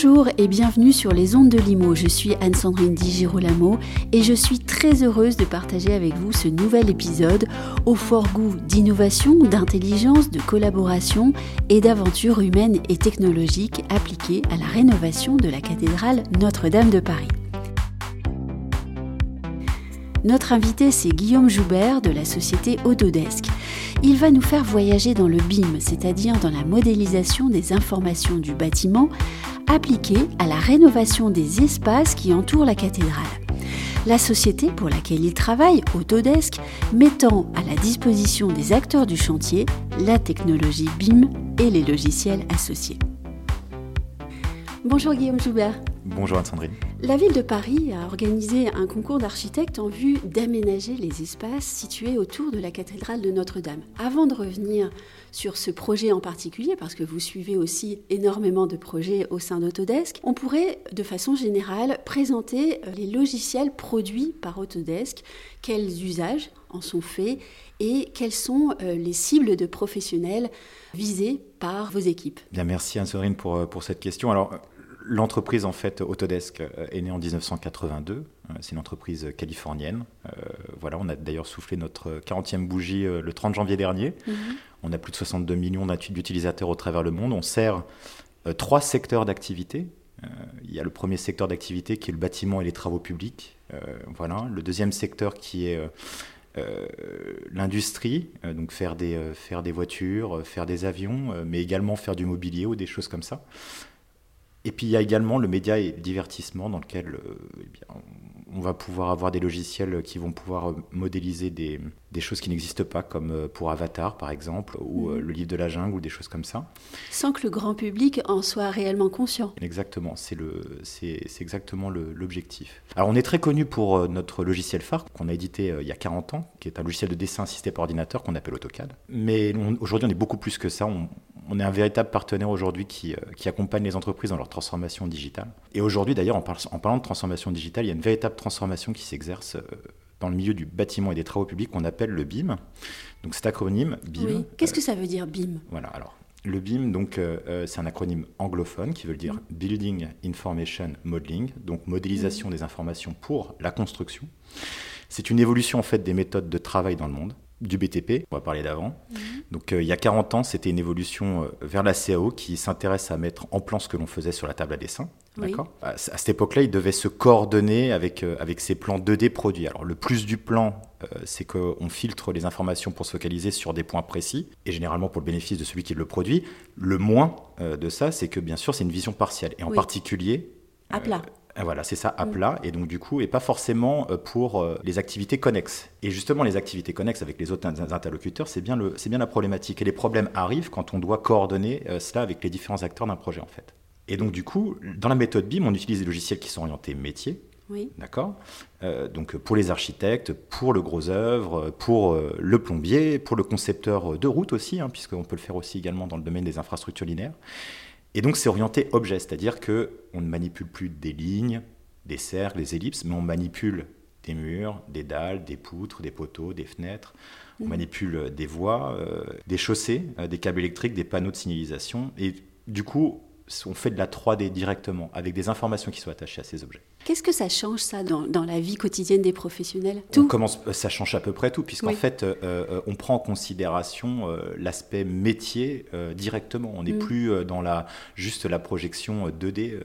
Bonjour et bienvenue sur les ondes de Limo. Je suis Anne-Sandrine Di Girolamo et je suis très heureuse de partager avec vous ce nouvel épisode au fort goût d'innovation, d'intelligence, de collaboration et d'aventures humaines et technologiques appliquées à la rénovation de la cathédrale Notre-Dame de Paris. Notre invité, c'est Guillaume Joubert de la société Autodesk. Il va nous faire voyager dans le BIM, c'est-à-dire dans la modélisation des informations du bâtiment appliquée à la rénovation des espaces qui entourent la cathédrale. La société pour laquelle il travaille, Autodesk, mettant à la disposition des acteurs du chantier la technologie BIM et les logiciels associés. Bonjour Guillaume Joubert. Bonjour Anne-Sandrine. La ville de Paris a organisé un concours d'architectes en vue d'aménager les espaces situés autour de la cathédrale de Notre-Dame. Avant de revenir sur ce projet en particulier, parce que vous suivez aussi énormément de projets au sein d'Autodesk, on pourrait de façon générale présenter euh, les logiciels produits par Autodesk, quels usages en sont faits et quelles sont euh, les cibles de professionnels visés par vos équipes? Bien, merci Anne-Sandrine pour, euh, pour cette question. Alors, L'entreprise, en fait, Autodesk, euh, est née en 1982. Euh, c'est une entreprise californienne. Euh, voilà, on a d'ailleurs soufflé notre 40e bougie le 30 janvier dernier. Mhm. On a plus de 62 millions d'utilisateurs au travers le monde. On sert trois secteurs d'activité. il y a le premier secteur d'activité qui est le bâtiment et les travaux publics. voilà. Le deuxième secteur qui est l'industrie, donc faire des, faire des voitures, faire des avions, mais également faire du mobilier ou des choses comme ça. Et puis il y a également le média et le divertissement dans lequel euh, eh bien, on va pouvoir avoir des logiciels qui vont pouvoir euh, modéliser des, des choses qui n'existent pas, comme euh, pour Avatar par exemple, ou mhm. le livre de la jungle, ou des choses comme ça. Sans que le grand public en soit réellement conscient. Exactement, c'est exactement l'objectif. Alors on est très connu pour notre logiciel phare qu'on a édité il y a 40 ans, qui est un logiciel de dessin assisté par ordinateur qu'on appelle AutoCAD. Mais aujourd'hui on est beaucoup plus que ça, on, on est un véritable partenaire aujourd'hui qui, euh, qui, accompagne les entreprises dans leur transformation digitale. Et aujourd'hui, d'ailleurs, en, parlant de transformation digitale, il y a une véritable transformation qui s'exerce euh, dans le milieu du bâtiment et des travaux publics qu'on appelle le BIM. Donc cet acronyme BIM. Oui. Qu'est-ce que ça veut dire BIM? Voilà. Alors le BIM, donc euh, c'est un acronyme anglophone qui veut dire mm. Building Information Modeling, donc modélisation mm. des informations pour la construction. C'est une évolution en fait des méthodes de travail dans le monde du BTP, on va parler d'avant. Mhm. Donc euh, il y a 40 ans, c'était une évolution euh, vers la CAO qui s'intéresse à mettre en plan ce que l'on faisait sur la table à dessin. D'accord? À, cette époque-là, il devait se coordonner avec, euh, avec ces plans 2D produits. Alors le plus du plan, c'est qu'on filtre les informations pour se focaliser sur des points précis, et généralement pour le bénéfice de celui qui le produit. Le moins de ça, c'est que bien sûr, c'est une vision partielle, et en particulier... À plat. Voilà, c'est ça, à mm. plat, et donc du coup, et pas forcément euh, pour euh, les activités connexes. Et justement, les activités connexes avec les autres interlocuteurs, c'est bien, le, bien la problématique. Et les problèmes arrivent quand on doit coordonner euh, cela avec les différents acteurs d'un projet, en fait. Et donc du coup, dans la méthode BIM, on utilise des logiciels qui sont orientés métier, oui. D'accord Donc pour les architectes, pour le gros œuvre, pour le plombier, pour le concepteur de route aussi, hein, puisqu'on peut le faire aussi également dans le domaine des infrastructures linéaires. Et donc c'est orienté objet, c'est-à-dire que on ne manipule plus des lignes, des cercles, des ellipses, mais on manipule des murs, des dalles, des poutres, des poteaux, des fenêtres. On mmh. manipule des voies, euh, des chaussées, euh, des câbles électriques, des panneaux de signalisation. Et du coup, on fait de la 3D directement, avec des informations qui sont attachées à ces objets. Qu'est-ce que ça change, ça, dans, dans la vie quotidienne des professionnels? Tout? Commence, euh, Ça change à peu près tout, puisqu'en fait, euh, euh, on prend en considération l'aspect métier directement. On n'est mm. plus dans la, juste la projection 2D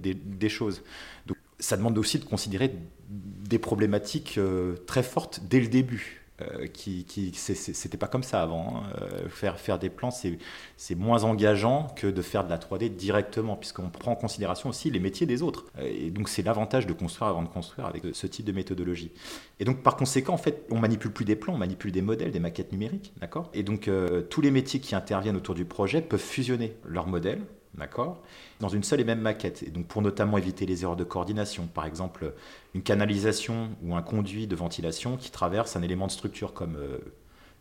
des, des, choses. Donc, ça demande aussi de considérer des problématiques très fortes dès le début. Euh, qui, c'était pas comme ça avant. Hein. Euh, faire, faire des plans, c'est moins engageant que de faire de la 3D directement, puisqu'on prend en considération aussi les métiers des autres. Euh, et donc, c'est l'avantage de construire avant de construire avec ce type de méthodologie. Et donc, par conséquent, en fait, on manipule plus des plans, on manipule des modèles, des maquettes numériques, d'accord? Et donc, tous les métiers qui interviennent autour du projet peuvent fusionner leurs modèles d'accord? Dans une seule et même maquette. Et donc pour notamment éviter les erreurs de coordination, par exemple une canalisation ou un conduit de ventilation qui traverse un élément de structure comme euh,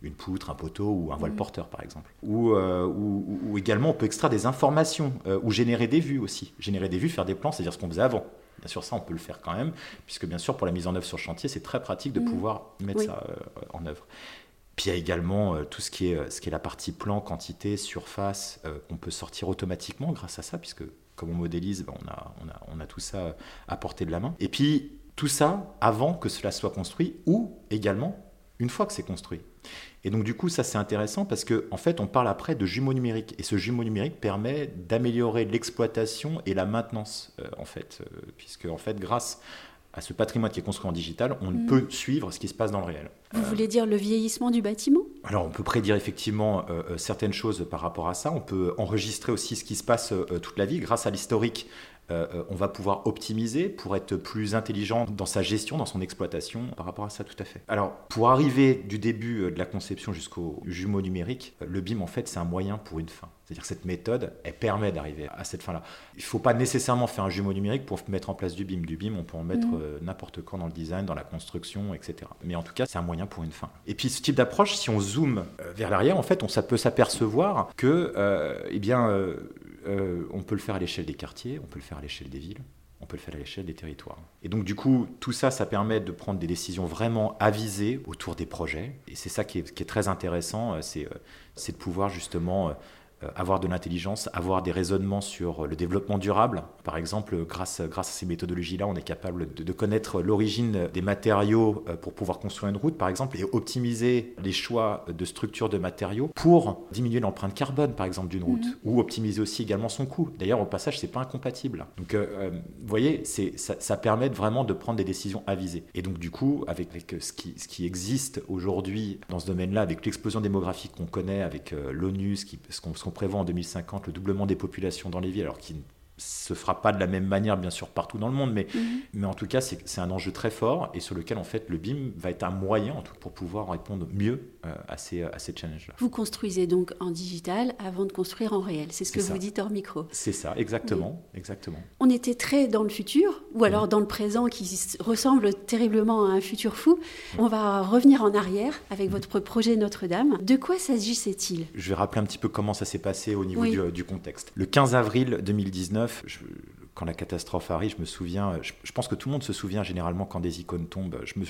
une poutre, un poteau ou un voile mmh. porteur par exemple. Euh, ou, également on peut extraire des informations euh, ou générer des vues aussi. Générer des vues, faire des plans, c'est-à-dire ce qu'on faisait avant. Bien sûr, ça, on peut le faire quand même, puisque bien sûr, pour la mise en œuvre sur chantier, c'est très pratique de mmh. pouvoir mettre ça en œuvre. Puis il y a également euh, tout ce qui, est, euh, ce qui est la partie plan, quantité, surface. Euh, on peut sortir automatiquement grâce à ça, puisque comme on modélise, ben, on, a, on, a, on a tout ça à portée de la main. Et puis, tout ça avant que cela soit construit ou également une fois que c'est construit. Et donc du coup, ça c'est intéressant parce qu'en en fait, on parle après de jumeaux numériques. Et ce jumeau numérique permet d'améliorer l'exploitation et la maintenance, en fait, puisque en fait, grâce à ce patrimoine qui est construit en digital, on mm. peut suivre ce qui se passe dans le réel. Vous voulez dire le vieillissement du bâtiment? Alors on peut prédire effectivement euh, certaines choses par rapport à ça. On peut enregistrer aussi ce qui se passe toute la vie grâce à l'historique euh, euh, on va pouvoir optimiser pour être plus intelligent dans sa gestion, dans son exploitation par rapport à ça tout à fait. Alors pour arriver du début euh, de la conception jusqu'au jumeau numérique, le BIM en fait c'est un moyen pour une fin. C'est-à-dire que cette méthode, elle permet d'arriver à cette fin-là. Il ne faut pas nécessairement faire un jumeau numérique pour mettre en place du BIM. Du BIM, on peut en mettre mmh. n'importe quand dans le design, dans la construction, etc. Mais en tout cas, c'est un moyen pour une fin. Et puis ce type d'approche, si on zoome vers l'arrière, en fait, on ça peut s'apercevoir que, eh bien, euh, on peut le faire à l'échelle des quartiers, on peut le faire à l'échelle des villes, on peut le faire à l'échelle des territoires. Et donc du coup, tout ça, ça permet de prendre des décisions vraiment avisées autour des projets. Et c'est ça qui est, très intéressant, euh, euh, c'est de pouvoir justement avoir de l'intelligence, avoir des raisonnements sur le développement durable. Par exemple, grâce, grâce à ces méthodologies-là, on est capable de, connaître l'origine des matériaux euh, pour pouvoir construire une route, par exemple, et optimiser les choix de structure de matériaux pour diminuer l'empreinte carbone, par exemple, d'une route, mhm. ou optimiser aussi également son coût. D'ailleurs, au passage, c'est pas incompatible. Donc, euh, vous voyez, ça, ça, permet vraiment de prendre des décisions avisées. Et donc, du coup, avec, ce, qui, ce qui existe aujourd'hui dans ce domaine-là, avec l'explosion démographique qu'on connaît, avec l'ONU, ce qu'on qu'on prévoit en 2050 le doublement des populations dans les villes, alors qu'il se fera pas de la même manière, bien sûr, partout dans le monde, mais, mhm. mais en tout cas, c'est un enjeu très fort et sur lequel, en fait, le BIM va être un moyen en tout, pour pouvoir répondre mieux à ces, à ces challenges-là. Vous construisez donc en digital avant de construire en réel, c'est ce que vous dites hors micro. C'est ça, exactement, exactement. On était très dans le futur, ou alors dans le présent qui ressemble terriblement à un futur fou. On va revenir en arrière avec votre projet Notre-Dame. De quoi s'agissait-il? Je vais rappeler un petit peu comment ça s'est passé au niveau du, du contexte. Le 15 avril 2019, quand la catastrophe arrive, je me souviens, je, pense que tout le monde se souvient généralement quand des icônes tombent. Je me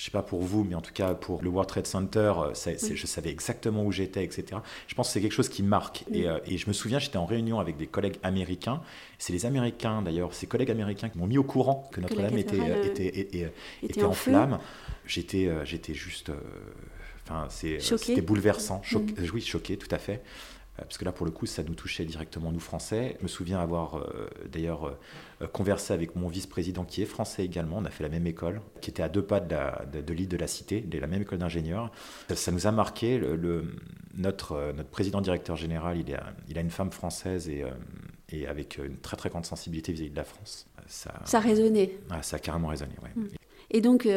je sais pas pour vous, mais en tout cas pour le World Trade Center, euh, je savais exactement où j'étais, etc. Je pense que c'est quelque chose qui marque. Euh, et, je me souviens, j'étais en réunion avec des collègues américains. C'est les Américains, d'ailleurs, ces collègues américains qui m'ont mis au courant que Notre-Dame était, était, en, flammes. J'étais, euh, j'étais juste. Enfin, c'était bouleversant. Mm. Oui, choqué, tout à fait. Euh, parce que là, pour le coup, ça nous touchait directement, nous, Français. Je me souviens avoir euh, d'ailleurs euh, conversé avec mon vice-président, qui est français également. On a fait la même école, qui était à deux pas de l'île de, la Cité, de la même école d'ingénieurs. Ça, nous a marqué. Le, notre, notre président-directeur général, il a, il a une femme française et, et avec une très, très grande sensibilité vis-à-vis de la France. Ça, ça a résonné. Ah, ça a carrément résonné, oui. Et donc,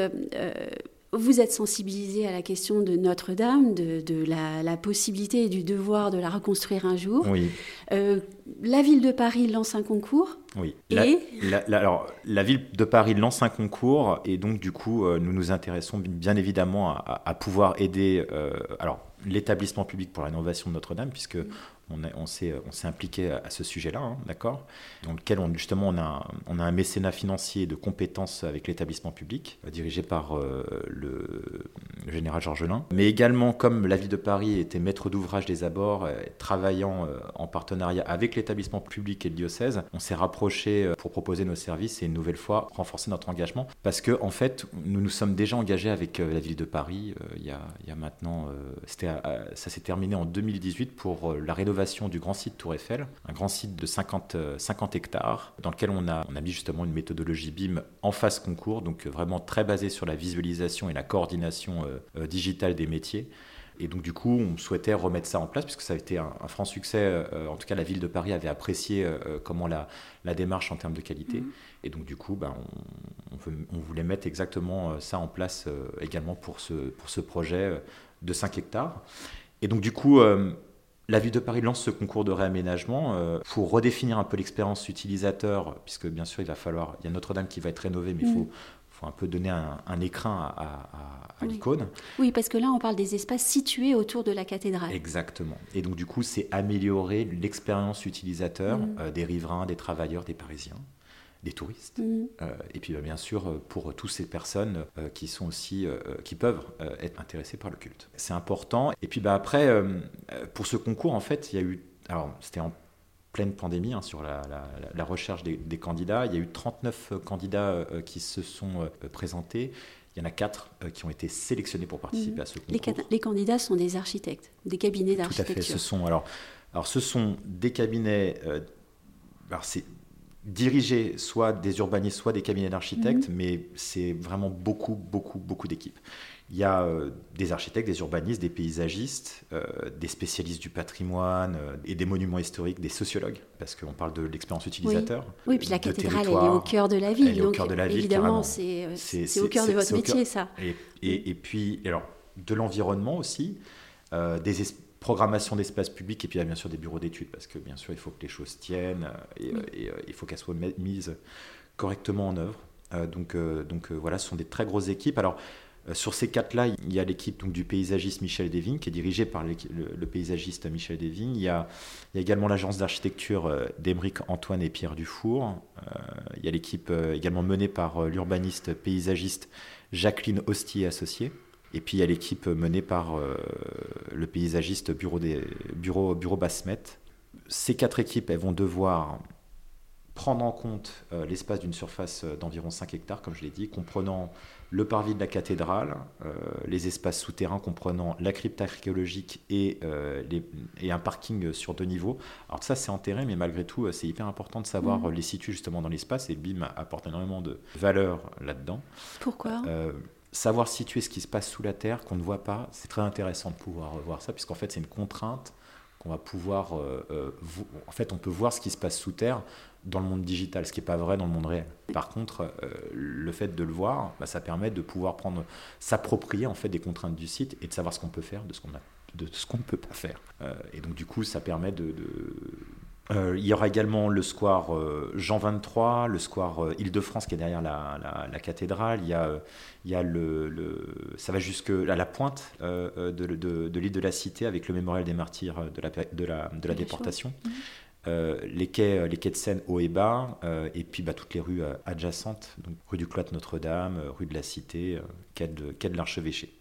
vous êtes sensibilisé à la question de Notre-Dame, de, la, possibilité et du devoir de la reconstruire un jour. Oui. Euh, la ville de Paris lance un concours. Oui. Et la, alors, la ville de Paris lance un concours et donc du coup, euh, nous nous intéressons bien évidemment à, pouvoir aider. Euh, alors, l'établissement public pour la rénovation de Notre-Dame, puisque on, s'est impliqué à, ce sujet-là, hein, d'accord? Dans lequel, on, justement, on a, un mécénat financier de compétences avec l'établissement public, euh, dirigé par euh, le, général Georgelin. Mais également, comme la ville de Paris était maître d'ouvrage des abords, euh, travaillant en partenariat avec l'établissement public et le diocèse, on s'est rapproché pour proposer nos services et une nouvelle fois renforcer notre engagement. Parce que, en fait, nous nous sommes déjà engagés avec la ville de Paris il y, a, il y a maintenant, ça s'est terminé en 2018 pour la rénovation du grand site Tour Eiffel, un grand site de 50, 50 euh, hectares, dans lequel on a, on a mis justement une méthodologie BIM en phase concours, donc vraiment très basée sur la visualisation et la coordination euh, euh, digitale des métiers. Et donc du coup, on souhaitait remettre ça en place puisque ça a été un, franc succès. en tout cas, la ville de Paris avait apprécié comment la, la, démarche en termes de qualité. Mhm. Et donc du coup, ben, on, on, voulait mettre exactement ça en place également pour ce, pour ce projet de 5 hectares. Et donc du coup, la ville de Paris lance ce concours de réaménagement euh, pour redéfinir un peu l'expérience utilisateur, puisque bien sûr il va falloir, il y a Notre-Dame qui va être rénovée, mais il faut, faut, un peu donner un, écrin à, l'icône. Oui, parce que là on parle des espaces situés autour de la cathédrale. Exactement. Et donc du coup c'est améliorer l'expérience utilisateur mm. euh, des riverains, des travailleurs, des Parisiens des touristes. Mm. Euh, et puis bah, bien sûr euh, pour toutes ces personnes euh, qui sont aussi qui peuvent être intéressées par le culte. C'est important. Et puis bah, après pour ce concours en fait il y a eu alors c'était en pleine pandémie hein, sur la, recherche des, candidats. Il y a eu 39 candidats qui se sont présentés. Il y en a quatre qui ont été sélectionnés pour participer à ce concours. Les, les, candidats sont des architectes, des cabinets d'architecture. Tout à fait. Ce sont alors, alors ce sont des cabinets. alors c'est diriger soit des urbanistes, soit des cabinets d'architectes, mhm. mais c'est vraiment beaucoup, beaucoup, beaucoup d'équipes. Il y a euh, des architectes, des urbanistes, des paysagistes, euh, des spécialistes du patrimoine euh, et des monuments historiques, des sociologues, parce qu'on parle de l'expérience utilisateur. Oui. puis la cathédrale, elle est au cœur de la ville. Elle est au cœur de la ville, évidemment, c'est au cœur de votre métier, ça. Et, et, et, puis, alors, de l'environnement aussi, des, programmation d'espace public et puis bien sûr des bureaux d'études parce que bien sûr il faut que les choses tiennent euh, et, euh, euh, il faut qu'elles soient mises correctement en œuvre. donc donc voilà, ce sont des très grosses équipes. Alors sur ces quatre-là, il y a l'équipe donc, du paysagiste Michel Desvignes, qui est dirigée par le, paysagiste Michel Desvignes. Il y a, il y a également l'agence d'architecture d'Emeric Antoine et Pierre Dufour. il y a l'équipe également menée par l'urbaniste paysagiste Jacqueline Hostier associée. Et puis il y a l'équipe menée par euh, le paysagiste Bureau, des, Bureau, Bureau Basmet. Ces quatre équipes, elles vont devoir prendre en compte euh, l'espace d'une surface euh, d'environ 5 hectares, comme je l'ai dit, comprenant le parvis de la cathédrale, les espaces souterrains comprenant la crypte archéologique et, et, un parking sur deux niveaux. Alors ça, c'est enterré, mais malgré tout, c'est hyper important de savoir mmh. les situer justement dans l'espace, et BIM apporte énormément de valeur là-dedans. Pourquoi? Savoir situer ce qui se passe sous la terre qu'on ne voit pas, c'est très intéressant de pouvoir voir ça, puisqu'en fait c'est une contrainte qu'on va pouvoir... Euh, euh, en fait on peut voir ce qui se passe sous terre dans le monde digital, ce qui n'est pas vrai dans le monde réel. Par contre, euh, le fait de le voir, bah, ça permet de pouvoir prendre, s'approprier en fait des contraintes du site et de savoir ce qu'on peut faire de ce qu'on de ce qu'on ne peut pas faire. et donc du coup, ça permet de, euh, il y aura également le square euh, Jean 23, le square euh, Île-de-France qui est derrière la, cathédrale. Il y a, il y a le, ça va jusque à la pointe de, de, l'île de la Cité avec le mémorial des martyrs de la, de la, de la déportation. Mhm. les, quais, les quais de Seine haut et bas, et puis bah, toutes les rues adjacentes, donc rue du Cloître Notre-Dame, rue de la Cité, quai de, quai de l'Archevêché.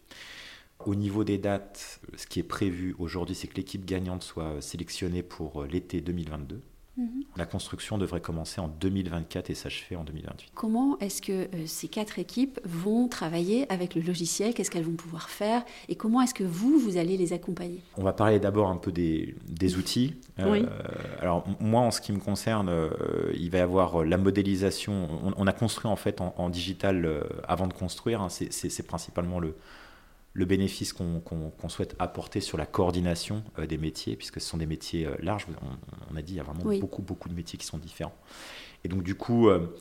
Au niveau des dates, ce qui est prévu aujourd'hui, c'est que l'équipe gagnante soit sélectionnée pour euh, l'été 2022. Mhm. La construction devrait commencer en 2024 et s'achever en 2028. Comment est-ce que euh, ces quatre équipes vont travailler avec le logiciel? Qu'est-ce qu'elles vont pouvoir faire? Et comment est-ce que vous, vous allez les accompagner? On va parler d'abord un peu des, outils. Euh, alors moi, en ce qui me concerne, il va y avoir la modélisation. On, a construit en fait en, digital avant de construire. Hein. c'est principalement le, le bénéfice qu'on souhaite apporter sur la coordination euh, des métiers, puisque ce sont des métiers euh, larges. On, a dit, il y a vraiment beaucoup, beaucoup de métiers qui sont différents. Et donc, du coup, euh,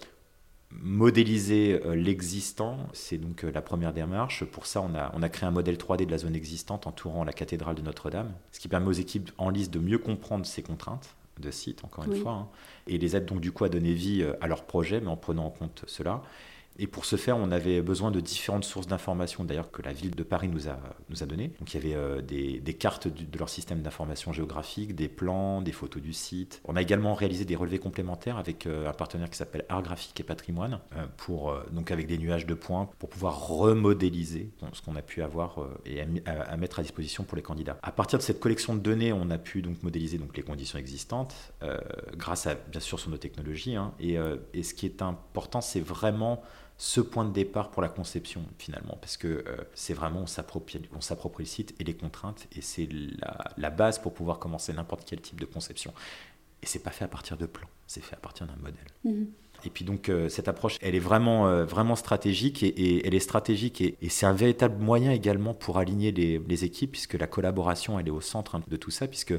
modéliser l'existant, c'est donc la première démarche. Pour ça, on a, on a créé un modèle 3D de la zone existante entourant la cathédrale de Notre-Dame, ce qui permet aux équipes en liste de mieux comprendre ces contraintes de site, encore une fois, hein, et les aide donc du coup à donner vie à leur projet, mais en prenant en compte cela. Et pour ce faire, on avait besoin de différentes sources d'informations, d'ailleurs, que la ville de Paris nous a, nous a données. Donc il y avait euh, des, des, cartes de leur système d'information géographique, des plans, des photos du site. On a également réalisé des relevés complémentaires avec euh, un partenaire qui s'appelle Art Graphique et Patrimoine, euh, pour, donc avec des nuages de points, pour pouvoir remodéliser ce qu'on a pu avoir et à, mettre à disposition pour les candidats. À partir de cette collection de données, on a pu donc modéliser donc, les conditions existantes, grâce à, bien sûr, sur nos technologies. Hein. et, et ce qui est important, c'est vraiment ce point de départ pour la conception finalement, parce que euh, c'est vraiment on s'approprie, le site et les contraintes, et c'est la, base pour pouvoir commencer n'importe quel type de conception. Et c'est pas fait à partir de plans, c'est fait à partir d'un modèle. Mhm. Et puis donc euh, cette approche, elle est vraiment, euh, vraiment stratégique et, elle est stratégique et, c'est un véritable moyen également pour aligner les, les, équipes puisque la collaboration elle est au centre de tout ça puisque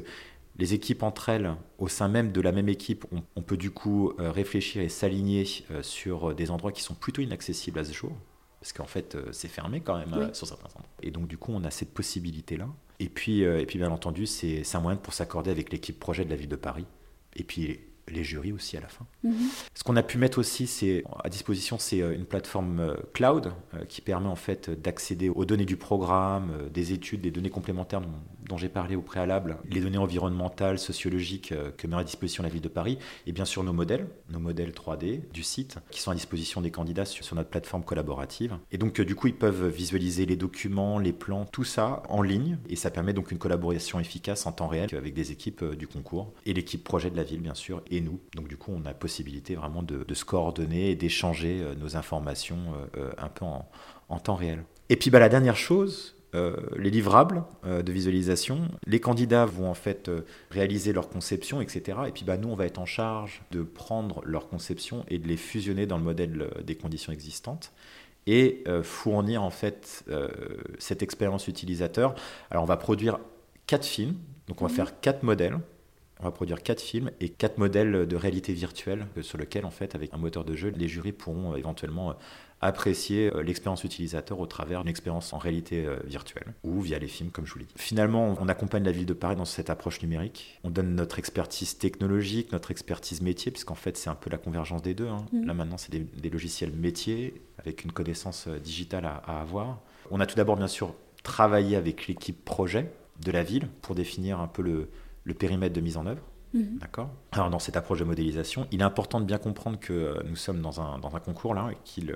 les équipes entre elles, au sein même de la même équipe, on, peut du coup euh, réfléchir et s'aligner euh, sur euh, des endroits qui sont plutôt inaccessibles à ce jour, parce qu'en fait c'est fermé quand même sur certains endroits. Et donc du coup on a cette possibilité-là. Et puis, et puis bien entendu c'est un moyen pour s'accorder avec l'équipe projet de la ville de Paris. Et puis les jurys aussi à la fin. Mhm. Ce qu'on a pu mettre aussi c'est à disposition, c'est euh, une plateforme euh, cloud euh, qui permet en fait d'accéder aux données du programme, des études, des données complémentaires dont, j'ai parlé au préalable, les données environnementales, sociologiques que met à disposition la ville de Paris, et bien sûr nos modèles, nos modèles 3D du site qui sont à disposition des candidats sur, sur notre plateforme collaborative. Et donc du coup ils peuvent visualiser les documents, les plans, tout ça en ligne, et ça permet donc une collaboration efficace en temps réel avec des équipes du concours et l'équipe projet de la ville bien sûr et nous. Donc du coup, on a possibilité vraiment de, se coordonner et d'échanger euh, nos informations euh, euh, un peu en, temps réel. Et puis bah, la dernière chose, les livrables de visualisation. Les candidats vont en fait réaliser leur conception, etc. Et puis bah, nous, on va être en charge de prendre leur conception et de les fusionner dans le modèle des conditions existantes et fournir en fait cette expérience utilisateur. Alors on va produire quatre films, donc on va mmh. faire quatre modèles on va produire quatre films et quatre modèles de réalité virtuelle sur lesquels, en fait, avec un moteur de jeu, les jurys pourront euh, éventuellement euh, apprécier euh, l'expérience utilisateur au travers d'une expérience en réalité virtuelle ou via les films, comme je vous l'ai dit. Finalement, on accompagne la ville de Paris dans cette approche numérique. On donne notre expertise technologique, notre expertise métier, puisqu'en fait, c'est un peu la convergence des deux. Hein. Mmh. Là, maintenant, c'est des, logiciels métiers avec une connaissance digitale à, à avoir. On a tout d'abord, bien sûr, travaillé avec l'équipe projet de la ville pour définir un peu le, le périmètre de mise en œuvre. Mhm. D'accord? Alors, dans cette approche de modélisation, il est important de bien comprendre que euh, nous sommes dans un, dans un concours là et euh,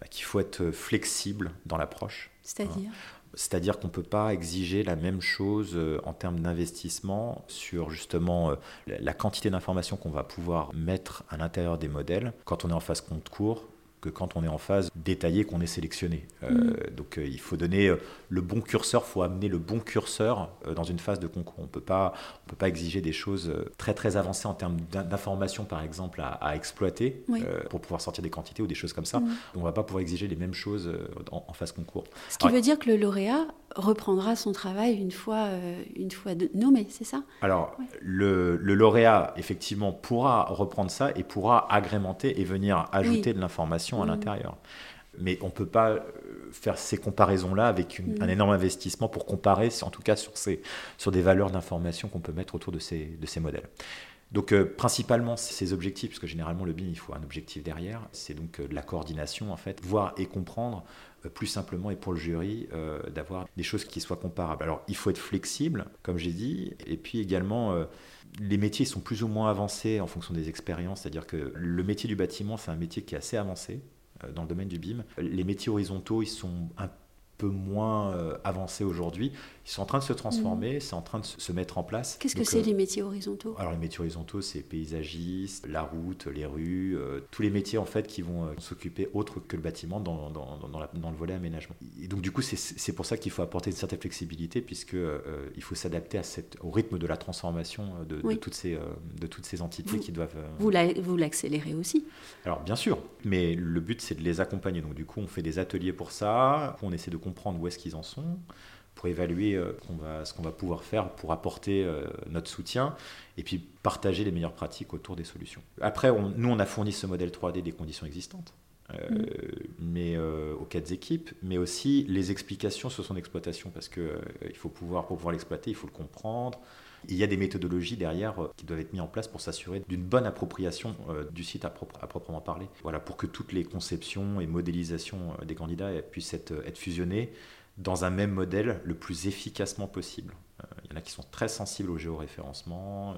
bah, qu'il faut être flexible dans l'approche. C'est-à-dire? C'est-à-dire qu'on ne peut pas exiger la même chose euh, en termes d'investissement sur justement la quantité d'informations qu'on va pouvoir mettre à l'intérieur des modèles quand on est en phase compte court que quand on est en phase détaillée qu'on est sélectionné. Euh, mm. Donc euh, il faut donner euh, le bon curseur, il faut amener le bon curseur dans une phase de concours. On ne peut pas exiger des choses très très avancées en termes d'informations par exemple à, exploiter pour pouvoir sortir des quantités ou des choses comme ça. Mm. On ne va pas pouvoir exiger les mêmes choses en, phase concours. Ce qui veut dire que le lauréat reprendra son travail une fois, une fois nommé, c'est ça? Alors le, le, lauréat effectivement pourra reprendre ça et pourra agrémenter et venir ajouter de l'information à l'intérieur. Mais on ne peut pas euh, faire ces comparaisons-là avec mm. un énorme investissement pour comparer, en tout cas sur, ces, sur des valeurs d'information qu'on peut mettre autour de ces, de ces modèles. Donc euh, principalement ces objectifs, parce que généralement le BIM il faut un objectif derrière, c'est donc euh, de la coordination en fait, voir et comprendre plus simplement et pour le jury d'avoir des choses qui soient comparables. Alors il faut être flexible, comme j'ai dit, et puis également les métiers sont plus ou moins avancés en fonction des expériences, c'est-à-dire que le métier du bâtiment, c'est un métier qui est assez avancé euh, dans le domaine du BIM. Les métiers horizontaux, ils sont un peu moins euh, avancés aujourd'hui. Ils sont en train de se transformer, mhm. c'est en train de se mettre en place. Qu'est-ce que c'est euh, les métiers horizontaux? Alors les métiers horizontaux, c'est paysagiste, la route, les rues, euh, tous les métiers en fait qui vont s'occuper autre que le bâtiment dans, dans, dans, le volet aménagement. Et donc du coup, c'est pour ça qu'il faut apporter une certaine flexibilité puisque il faut s'adapter au rythme de la transformation de, toutes, ces, de toutes ces entités qui doivent... Vous l'accélérez aussi Alors bien sûr, mais le but c'est de les accompagner. Donc du coup, on fait des ateliers pour ça, on essaie de comprendre où est-ce qu'ils en sont pour évaluer euh, ce qu'on va pouvoir faire pour apporter euh, notre soutien et puis partager les meilleures pratiques autour des solutions. Après, nous, on a fourni ce modèle 3D des conditions existantes. Euh, mm. mais aux quatre équipes, mais aussi les explications sur son exploitation, parce que il faut pouvoir, pour pouvoir l'exploiter, il faut le comprendre. Il y a des méthodologies derrière qui doivent être mises en place pour s'assurer d'une bonne appropriation du site à, proprement parler. Voilà, pour que toutes les conceptions et modélisations des candidats puissent être, être fusionnées dans un même modèle le plus efficacement possible. Euh, il y en a qui sont très sensibles au géoréférencement, euh,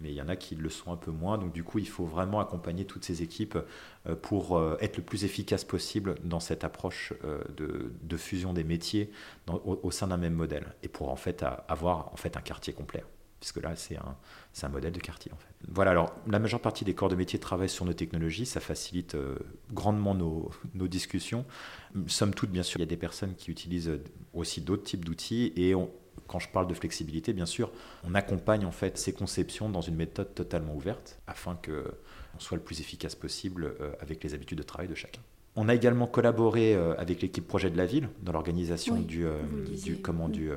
mais il y en a qui le sont un peu moins. Donc du coup, il faut vraiment accompagner toutes ces équipes euh, pour être le plus efficace possible dans cette approche de, fusion des métiers au, sein d'un même modèle, et pour en fait avoir en fait un quartier complet puisque là, c'est un, un, modèle de quartier en fait. Voilà, alors la majeure partie des corps de métier travaillent sur nos technologies, ça facilite euh, grandement nos, nos, discussions. Somme toute, bien sûr, il y a des personnes qui utilisent aussi d'autres types d'outils et quand je parle de flexibilité, bien sûr, on accompagne en fait ces conceptions dans une méthode totalement ouverte afin que on soit le plus efficace possible euh, avec les habitudes de travail de chacun. On a également collaboré euh, avec l'équipe projet de la ville dans l'organisation du, du, comment, du,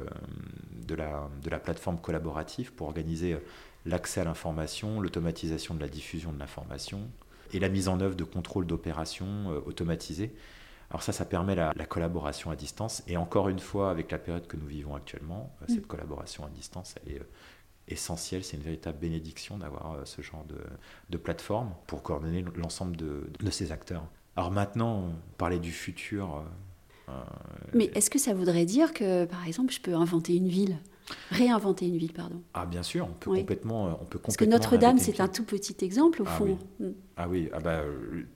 de la, de la plateforme collaborative pour organiser euh, l'accès à l'information, l'automatisation de la diffusion de l'information et la mise en œuvre de contrôles d'opérations euh, automatisés. Alors ça, ça permet la, collaboration à distance. Et encore une fois, avec la période que nous vivons actuellement, euh, cette mm. collaboration à distance, elle est essentiel, c'est une véritable bénédiction d'avoir ce genre de, plateforme pour coordonner l'ensemble de, de, ces acteurs. Alors maintenant, parler du futur. Mais est-ce que ça voudrait dire que, par exemple, je peux inventer une ville? Réinventer une ville, pardon. Ah bien sûr, on peut complètement, on peut Parce que Notre-Dame, c'est un tout petit exemple au ah fond. Oui. Ah oui, ah bah,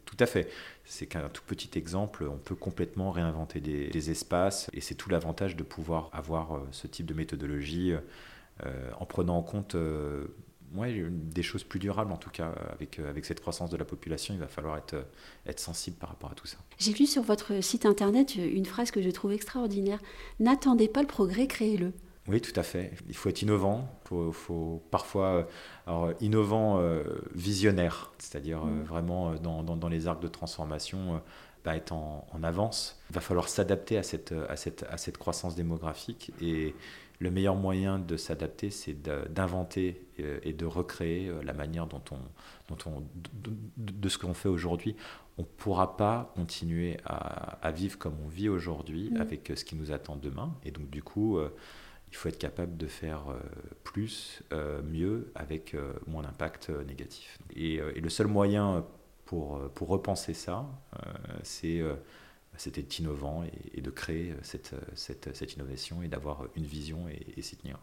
tout à fait. C'est qu'un tout petit exemple, on peut complètement réinventer des, espaces, et c'est tout l'avantage de pouvoir avoir euh, ce type de méthodologie euh, en prenant en compte. Euh, des choses plus durables en tout cas. Avec, avec cette croissance de la population, il va falloir être, être sensible par rapport à tout ça. J'ai lu sur votre site internet une phrase que je trouve extraordinaire. N'attendez pas le progrès, créez-le. Oui, tout à fait. Il faut être innovant. Il faut, parfois, alors, innovant euh, visionnaire, c'est-à-dire euh, mm. vraiment euh, dans, dans, les arcs de transformation, bah, être en, avance. Il va falloir s'adapter à cette, à, cette, à cette croissance démographique. Et le meilleur moyen de s'adapter, c'est d'inventer et de recréer la manière dont on, dont on, de, ce qu'on fait aujourd'hui. On ne pourra pas continuer à, à, vivre comme on vit aujourd'hui mm. avec ce qui nous attend demain. Et donc, du coup, il faut être capable de faire euh, plus, euh, mieux, avec euh, moins d'impact négatif. Et, le seul moyen pour, pour repenser ça, c'est c'était innovant et, de créer euh, euh, cette, innovation et d'avoir une vision et s'y tenir.